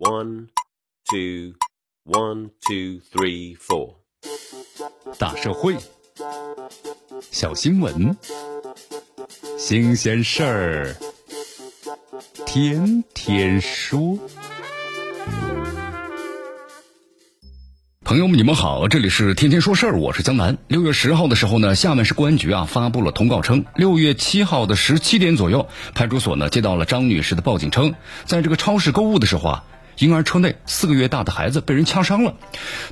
One, two, one, two, three, four。大社会，小新闻，新鲜事儿，天天说。朋友们，你们好，这里是天天说事儿，我是江南。六月十号的时候呢，厦门市公安局啊发布了通告称，六月七号的十七点左右，派出所呢接到了张女士的报警称，在这个超市购物的时候啊，婴儿车内四个月大的孩子被人掐伤了。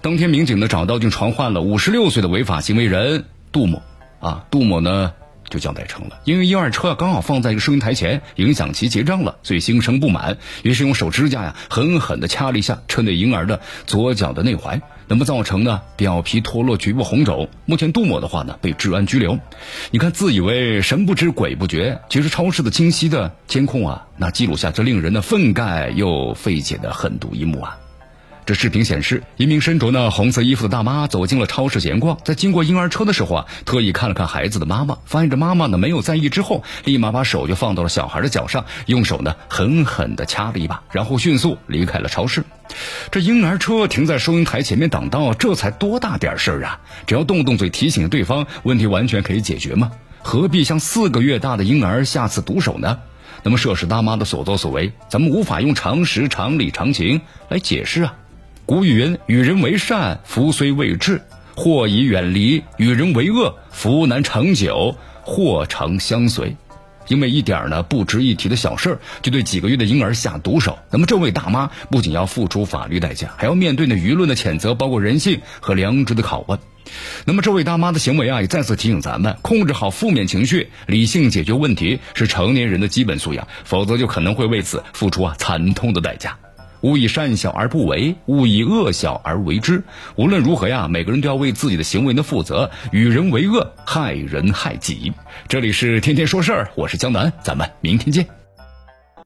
当天民警呢找到并传唤了五十六岁的违法行为人杜某啊，杜某呢。就交代成了，因为婴儿车刚好放在一个收银台前，影响其结账了，所以心生不满，于是用手指甲呀狠狠地掐了一下车内婴儿的左脚的内踝，那么造成呢表皮脱落，局部红肿。目前杜某的话呢被治安拘留。你看，自以为神不知鬼不觉，其实超市的清晰的监控啊，那记录下这令人的愤慨又费解的狠毒一幕啊。这视频显示，一名身着呢红色衣服的大妈走进了超市闲逛，在经过婴儿车的时候啊，特意看了看孩子的妈妈，发现这妈妈呢没有在意之后，立马把手就放到了小孩的脚上，用手呢狠狠地掐了一把，然后迅速离开了超市。这婴儿车停在收银台前面挡道，这才多大点事儿啊！只要动动嘴提醒对方，问题完全可以解决吗？何必向四个月大的婴儿下此毒手呢？那么涉事大妈的所作所为，咱们无法用常识、常理、常情来解释啊。古语云：“与人为善，福虽未至；祸已远离。与人为恶，福难长久，祸常相随。”因为一点呢不值一提的小事儿，就对几个月的婴儿下毒手，那么这位大妈不仅要付出法律代价，还要面对呢舆论的谴责，包括人性和良知的拷问。那么这位大妈的行为啊，也再次提醒咱们，控制好负面情绪，理性解决问题是成年人的基本素养，否则就可能会为此付出啊惨痛的代价。勿以善小而不为，勿以恶小而为之。无论如何呀，每个人都要为自己的行为呢负责。与人为恶，害人害己。这里是天天说事儿，我是江南，咱们明天见。